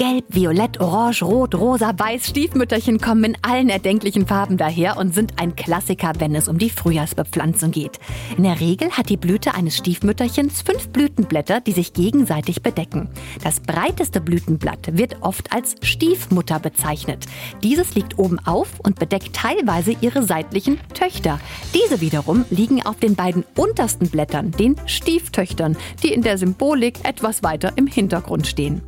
Gelb, Violett, Orange, Rot, Rosa, Weiß. Stiefmütterchen kommen in allen erdenklichen Farben daher und sind ein Klassiker, wenn es um die Frühjahrsbepflanzung geht. In der Regel hat die Blüte eines Stiefmütterchens fünf Blütenblätter, die sich gegenseitig bedecken. Das breiteste Blütenblatt wird oft als Stiefmutter bezeichnet. Dieses liegt oben auf und bedeckt teilweise ihre seitlichen Töchter. Diese wiederum liegen auf den beiden untersten Blättern, den Stieftöchtern, die in der Symbolik etwas weiter im Hintergrund stehen.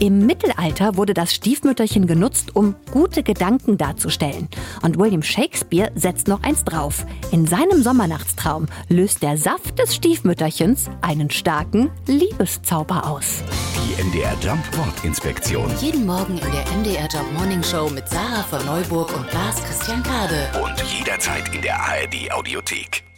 Im Mittelalter wurde das Stiefmütterchen genutzt, um gute Gedanken darzustellen. Und William Shakespeare setzt noch eins drauf. In seinem Sommernachtstraum löst der Saft des Stiefmütterchens einen starken Liebeszauber aus. Die MDR Jump Wortinspektion. Jeden Morgen in der MDR Job Morning Show mit Sarah von Neuburg und Lars Christian Kade. Und jederzeit in der ARD Audiothek.